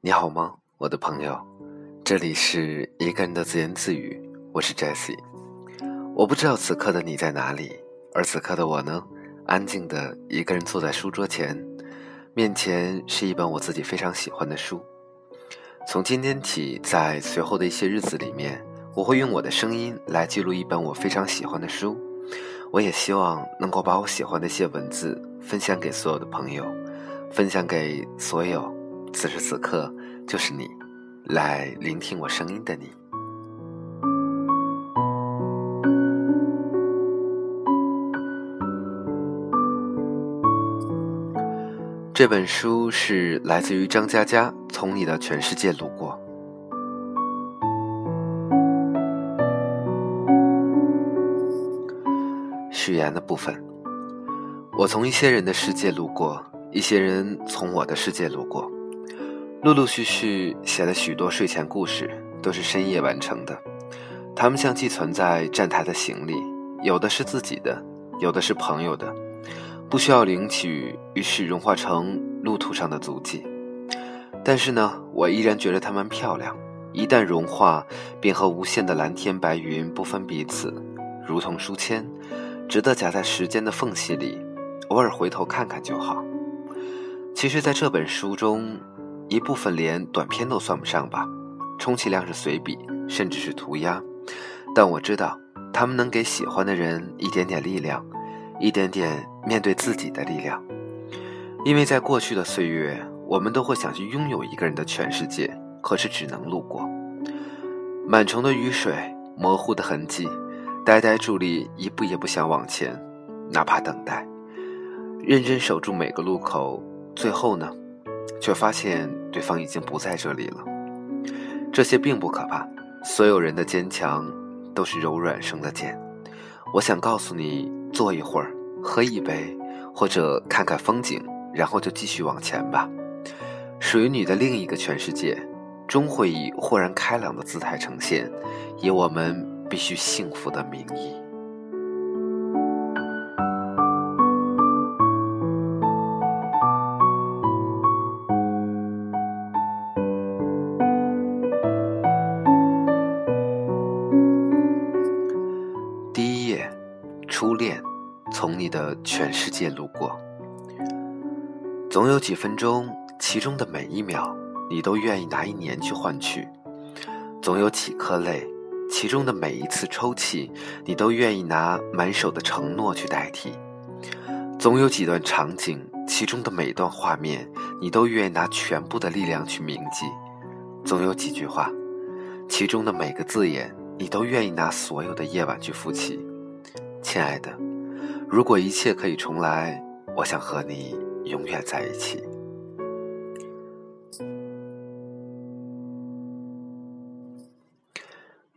你好吗，我的朋友？这里是一个人的自言自语，我是 Jessie。我不知道此刻的你在哪里，而此刻的我呢，安静的一个人坐在书桌前，面前是一本我自己非常喜欢的书。从今天起，在随后的一些日子里面，我会用我的声音来记录一本我非常喜欢的书。我也希望能够把我喜欢的一些文字分享给所有的朋友，分享给所有此时此刻就是你来聆听我声音的你。这本书是来自于张嘉佳，《从你的全世界路过》。序言的部分，我从一些人的世界路过，一些人从我的世界路过，陆陆续续写了许多睡前故事，都是深夜完成的。他们像寄存在站台的行李，有的是自己的，有的是朋友的，不需要领取，于是融化成路途上的足迹。但是呢，我依然觉得它们漂亮，一旦融化，便和无限的蓝天白云不分彼此，如同书签。值得夹在时间的缝隙里，偶尔回头看看就好。其实，在这本书中，一部分连短篇都算不上吧，充其量是随笔，甚至是涂鸦。但我知道，他们能给喜欢的人一点点力量，一点点面对自己的力量。因为在过去的岁月，我们都会想去拥有一个人的全世界，可是只能路过。满城的雨水，模糊的痕迹。呆呆伫立，一步也不想往前，哪怕等待，认真守住每个路口。最后呢，却发现对方已经不在这里了。这些并不可怕，所有人的坚强都是柔软生的茧。我想告诉你，坐一会儿，喝一杯，或者看看风景，然后就继续往前吧。属于你的另一个全世界，终会以豁然开朗的姿态呈现，以我们。必须幸福的名义。全世界路过。总有几分钟，其中的每一秒，你都愿意拿一年去换取；总有几颗泪。其中的每一次抽泣，你都愿意拿满手的承诺去代替；总有几段场景，其中的每段画面，你都愿意拿全部的力量去铭记；总有几句话，其中的每个字眼，你都愿意拿所有的夜晚去复习。亲爱的，如果一切可以重来，我想和你永远在一起。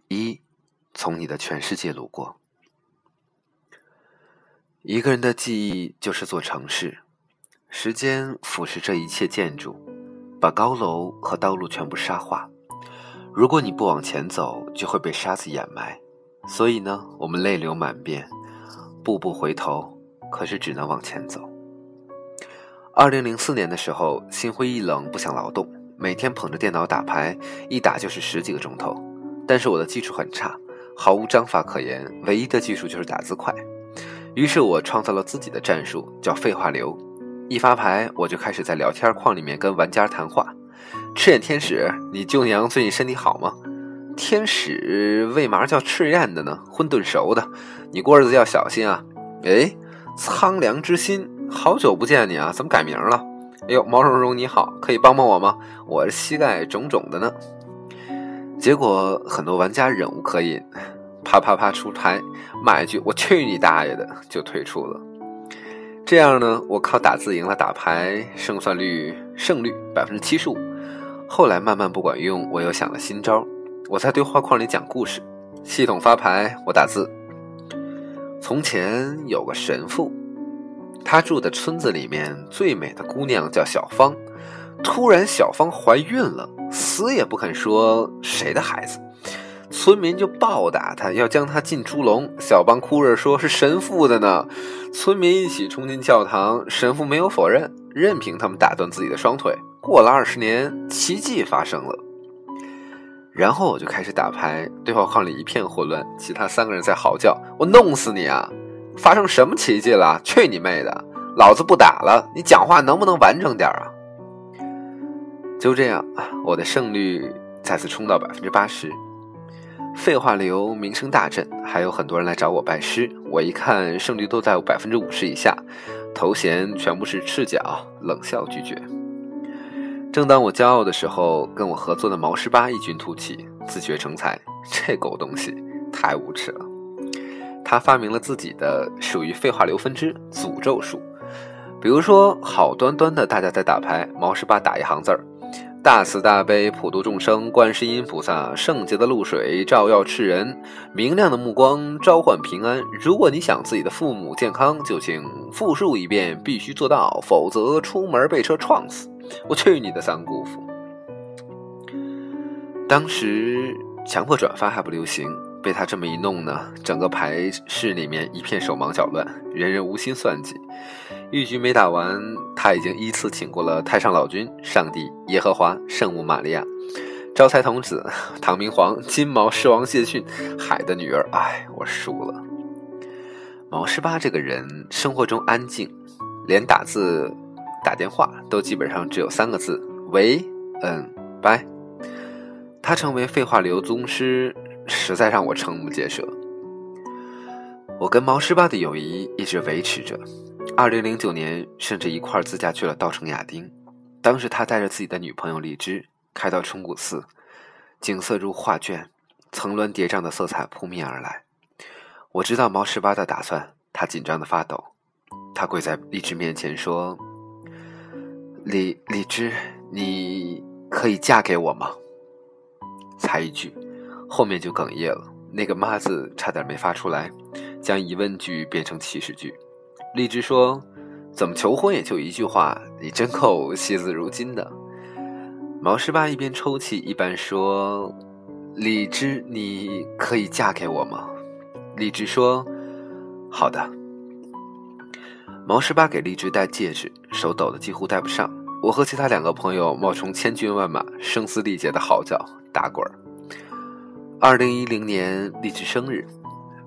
一从你的全世界路过，一个人的记忆就是座城市，时间腐蚀这一切建筑，把高楼和道路全部沙化。如果你不往前走，就会被沙子掩埋。所以呢，我们泪流满面，步步回头，可是只能往前走。二零零四年的时候，心灰意冷，不想劳动，每天捧着电脑打牌，一打就是十几个钟头。但是我的技术很差。毫无章法可言，唯一的技术就是打字快。于是我创造了自己的战术，叫废话流。一发牌，我就开始在聊天框里面跟玩家谈话。赤焰天使，你舅娘最近身体好吗？天使为嘛叫赤焰的呢？混沌熟的，你过日子要小心啊！哎，苍凉之心，好久不见你啊，怎么改名了？哎呦，毛茸茸你好，可以帮帮我吗？我这膝盖肿肿的呢。结果很多玩家忍无可忍，啪啪啪出牌，骂一句“我去你大爷的”就退出了。这样呢，我靠打字赢了打牌，胜算率胜率百分之七十五。后来慢慢不管用，我又想了新招，我在对话框里讲故事，系统发牌，我打字。从前有个神父，他住的村子里面最美的姑娘叫小芳。突然，小芳怀孕了，死也不肯说谁的孩子，村民就暴打她，要将她进猪笼。小芳哭着说：“是神父的呢。”村民一起冲进教堂，神父没有否认，任凭他们打断自己的双腿，过了二十年，奇迹发生了。然后我就开始打牌，对话框里一片混乱，其他三个人在嚎叫：“我弄死你啊！发生什么奇迹了？去你妹的！老子不打了！你讲话能不能完整点啊？”就这样，我的胜率再次冲到百分之八十。废话流名声大振，还有很多人来找我拜师。我一看胜率都在百分之五十以下，头衔全部是赤脚，冷笑拒绝。正当我骄傲的时候，跟我合作的毛十八异军突起，自学成才。这狗东西太无耻了！他发明了自己的属于废话流分支诅咒术，比如说好端端的大家在打牌，毛十八打一行字儿。大慈大悲普度众生，观世音菩萨，圣洁的露水照耀世人，明亮的目光召唤平安。如果你想自己的父母健康，就请复述一遍，必须做到，否则出门被车撞死。我去你的三姑父！当时强迫转发还不流行，被他这么一弄呢，整个牌室里面一片手忙脚乱，人人无心算计。一局没打完，他已经依次请过了太上老君、上帝、耶和华、圣母玛利亚、招财童子、唐明皇、金毛狮王谢逊、海的女儿。哎，我输了。毛十八这个人生活中安静，连打字、打电话都基本上只有三个字：喂，嗯，拜。他成为废话流宗师，实在让我瞠目结舌。我跟毛十八的友谊一直维持着。二零零九年，甚至一块儿自驾去了稻城亚丁。当时他带着自己的女朋友荔枝，开到冲古寺，景色如画卷，层峦叠嶂的色彩扑面而来。我知道毛十八的打算，他紧张的发抖。他跪在荔枝面前说：“李李枝，你可以嫁给我吗？”才一句，后面就哽咽了，那个“妈”字差点没发出来，将疑问句变成祈使句。荔枝说：“怎么求婚也就一句话，你真够惜字如金的。”毛十八一边抽泣一边说：“荔枝，你可以嫁给我吗？”荔枝说：“好的。”毛十八给荔枝戴戒指，手抖得几乎戴不上。我和其他两个朋友冒充千军万马，声嘶力竭的嚎叫、打滚儿。二零一零年荔枝生日。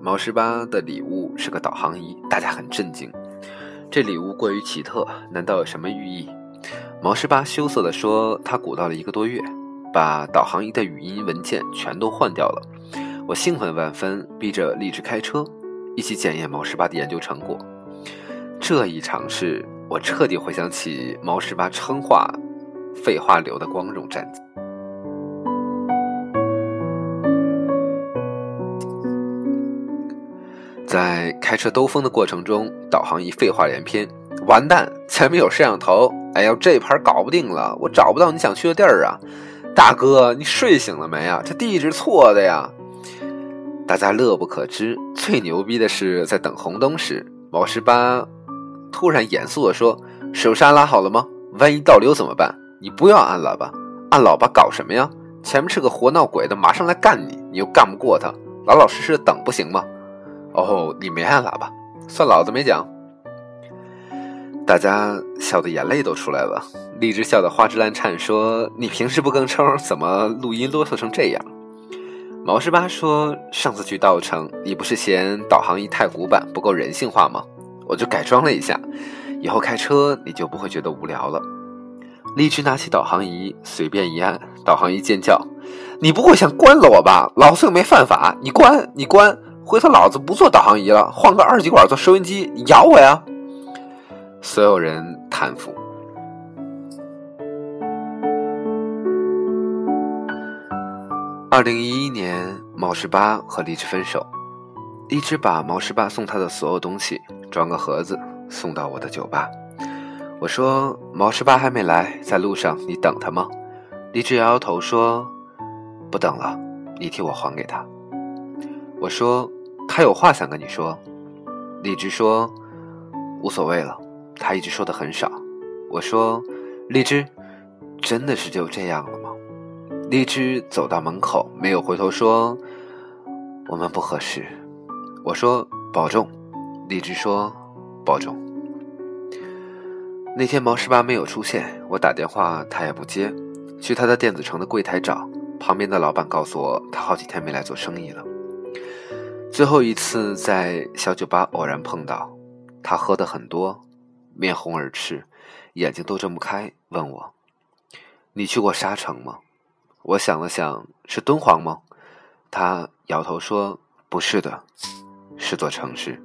毛十八的礼物是个导航仪，大家很震惊。这礼物过于奇特，难道有什么寓意？毛十八羞涩地说：“他鼓捣了一个多月，把导航仪的语音文件全都换掉了。”我兴奋万分，逼着荔枝开车，一起检验毛十八的研究成果。这一尝试，我彻底回想起毛十八称话、废话流的光荣战绩。在开车兜风的过程中，导航仪废话连篇。完蛋，前面有摄像头！哎呀，这盘搞不定了，我找不到你想去的地儿啊！大哥，你睡醒了没啊？这地址错的呀！大家乐不可支。最牛逼的是，在等红灯时，毛十八突然严肃地说：“手刹拉好了吗？万一倒流怎么办？你不要按喇叭，按喇叭搞什么呀？前面是个活闹鬼的，马上来干你，你又干不过他，老老实实的等不行吗？”哦，你没按喇叭，算老子没讲。大家笑得眼泪都出来了。荔枝笑得花枝乱颤，说：“你平时不吭声，怎么录音啰嗦成这样？”毛十八说：“上次去稻城，你不是嫌导航仪太古板，不够人性化吗？我就改装了一下，以后开车你就不会觉得无聊了。”荔枝拿起导航仪，随便一按，导航仪尖叫：“你不会想关了我吧？老子又没犯法，你关，你关！”回头老子不做导航仪了，换个二极管做收音机，你咬我呀！所有人叹服。二零一一年，毛十八和荔枝分手，荔枝把毛十八送他的所有东西装个盒子送到我的酒吧。我说：“毛十八还没来，在路上，你等他吗？”荔枝摇摇头说：“不等了，你替我还给他。”我说。他有话想跟你说，荔枝说：“无所谓了。”他一直说的很少。我说：“荔枝，真的是就这样了吗？”荔枝走到门口，没有回头说：“我们不合适。”我说：“保重。”荔枝说：“保重。”那天毛十八没有出现，我打电话他也不接，去他的电子城的柜台找，旁边的老板告诉我他好几天没来做生意了。最后一次在小酒吧偶然碰到，他喝的很多，面红耳赤，眼睛都睁不开，问我：“你去过沙城吗？”我想了想，是敦煌吗？他摇头说：“不是的，是座城市，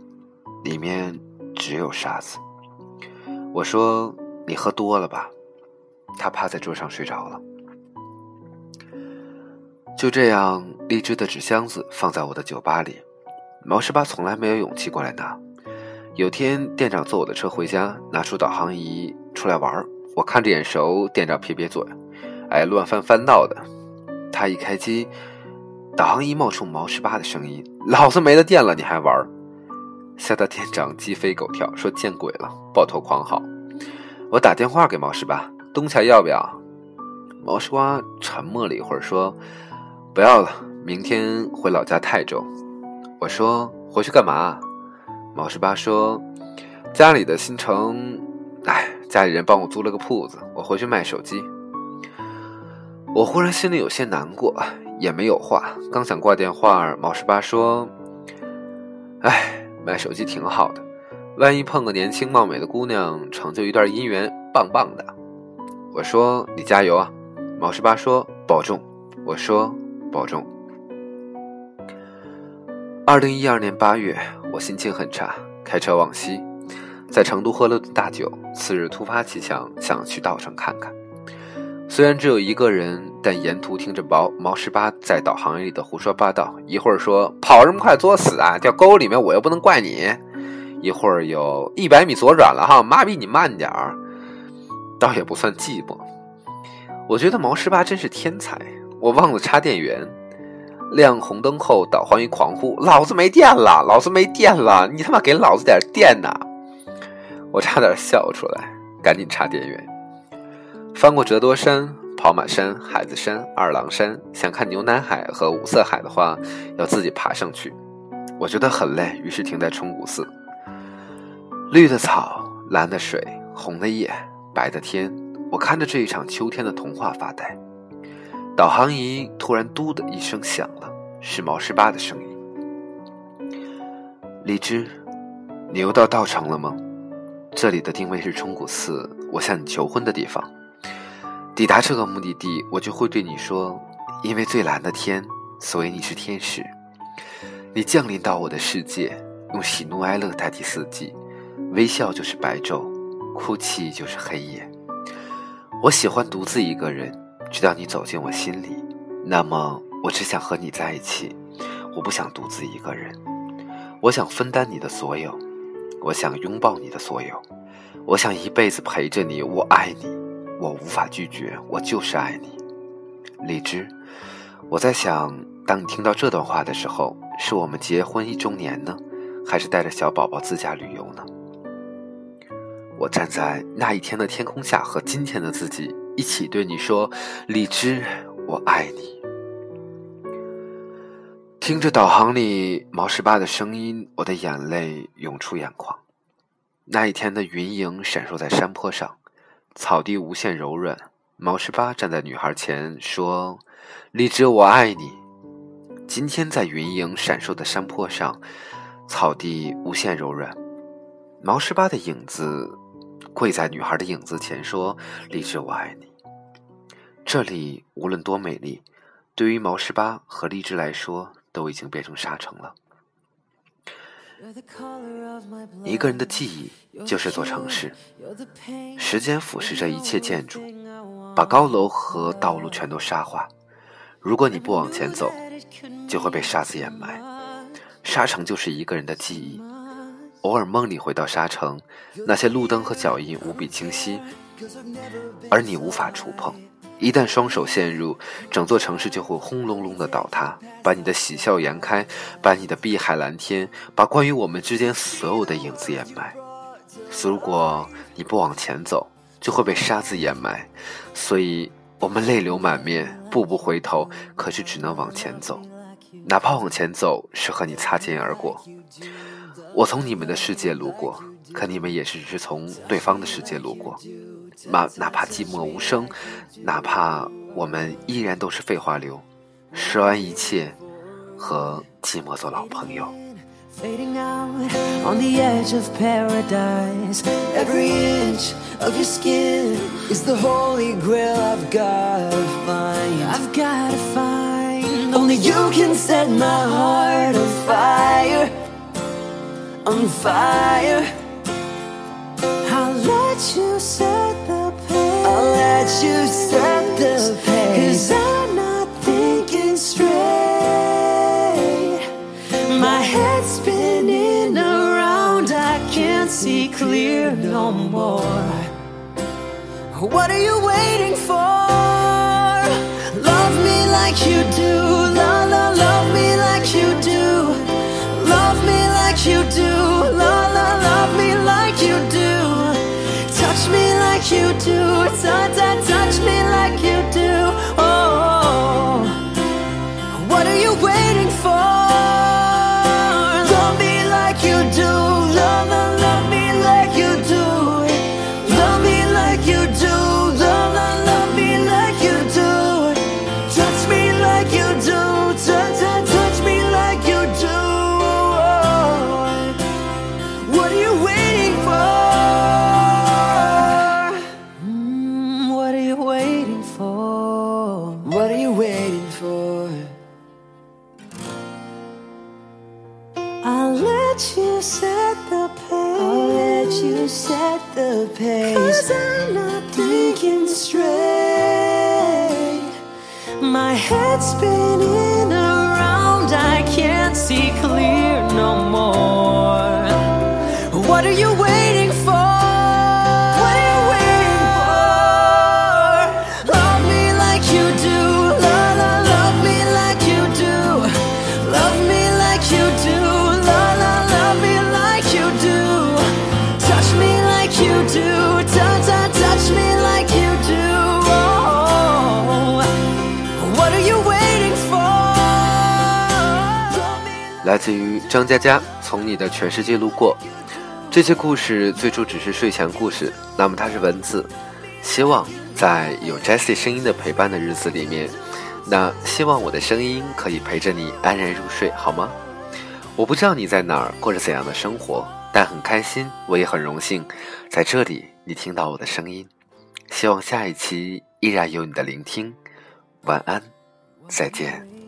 里面只有沙子。”我说：“你喝多了吧？”他趴在桌上睡着了。就这样，荔枝的纸箱子放在我的酒吧里。毛十八从来没有勇气过来拿。有天，店长坐我的车回家，拿出导航仪出来玩我看着眼熟，店长撇撇嘴：“哎，乱翻翻到的。”他一开机，导航仪冒出毛十八的声音：“老子没了电了，你还玩？”吓得店长鸡飞狗跳，说：“见鬼了！”抱头狂嚎。我打电话给毛十八：“东桥要不要？”毛十八沉默了一会儿，说：“不要了，明天回老家泰州。”我说：“回去干嘛？”毛十八说：“家里的新城，哎，家里人帮我租了个铺子，我回去卖手机。”我忽然心里有些难过，也没有话，刚想挂电话，毛十八说：“哎。”卖手机挺好的，万一碰个年轻貌美的姑娘，成就一段姻缘，棒棒的。我说你加油啊！毛十八说保重。我说保重。二零一二年八月，我心情很差，开车往西，在成都喝了顿大酒。次日突发奇想，想去稻城看看。虽然只有一个人，但沿途听着毛毛十八在导航里的胡说八道。一会儿说跑这么快作死啊，掉沟里面我又不能怪你；一会儿有一百米左转了哈，妈逼你慢点儿，倒也不算寂寞。我觉得毛十八真是天才。我忘了插电源，亮红灯后导航仪狂呼：“老子没电了，老子没电了！你他妈给老子点电呐！”我差点笑出来，赶紧插电源。翻过折多山、跑马山、海子山、二郎山，想看牛南海和五色海的话，要自己爬上去。我觉得很累，于是停在崇古寺。绿的草，蓝的水，红的叶，白的天，我看着这一场秋天的童话发呆。导航仪突然“嘟”的一声响了，是毛十八的声音。荔枝，你又到稻城了吗？这里的定位是崇古寺，我向你求婚的地方。抵达这个目的地，我就会对你说：“因为最蓝的天，所以你是天使。你降临到我的世界，用喜怒哀乐代替四季，微笑就是白昼，哭泣就是黑夜。我喜欢独自一个人，直到你走进我心里。那么，我只想和你在一起，我不想独自一个人。我想分担你的所有，我想拥抱你的所有，我想一辈子陪着你。我爱你。”我无法拒绝，我就是爱你，荔枝。我在想，当你听到这段话的时候，是我们结婚一周年呢，还是带着小宝宝自驾旅游呢？我站在那一天的天空下，和今天的自己一起对你说：“荔枝，我爱你。”听着导航里毛十八的声音，我的眼泪涌出眼眶。那一天的云影闪烁在山坡上。草地无限柔软，毛十八站在女孩前说：“荔枝，我爱你。”今天在云影闪烁的山坡上，草地无限柔软，毛十八的影子跪在女孩的影子前说：“荔枝，我爱你。”这里无论多美丽，对于毛十八和荔枝来说，都已经变成沙城了。一个人的记忆就是座城市，时间腐蚀着一切建筑，把高楼和道路全都沙化。如果你不往前走，就会被沙子掩埋。沙城就是一个人的记忆，偶尔梦里回到沙城，那些路灯和脚印无比清晰，而你无法触碰。一旦双手陷入，整座城市就会轰隆隆的倒塌，把你的喜笑颜开，把你的碧海蓝天，把关于我们之间所有的影子掩埋。如果你不往前走，就会被沙子掩埋。所以，我们泪流满面，步步回头，可是只能往前走，哪怕往前走是和你擦肩而过。我从你们的世界路过，可你们也是只是从对方的世界路过。哪哪怕寂寞无声，哪怕我们依然都是废话流，说完一切，和寂寞做老朋友。Fading out on the edge of paradise. Every inch of your skin is the holy grail I've gotta find. I've gotta find. Only you can set my heart on fire. On fire. I'll let you set the pace. I'll let you set the pace. Cause I'm not thinking straight. My head's spinning around. I can't see clear no more. What are you waiting for? Love me like you do. La la, love me like you do. Love me like you do. You do. Ta ta, touch me like you 来自于张嘉佳，从你的全世界路过。这些故事最初只是睡前故事，那么它是文字。希望在有 Jessie 声音的陪伴的日子里面，那希望我的声音可以陪着你安然入睡，好吗？我不知道你在哪儿过着怎样的生活，但很开心，我也很荣幸在这里你听到我的声音。希望下一期依然有你的聆听。晚安，再见。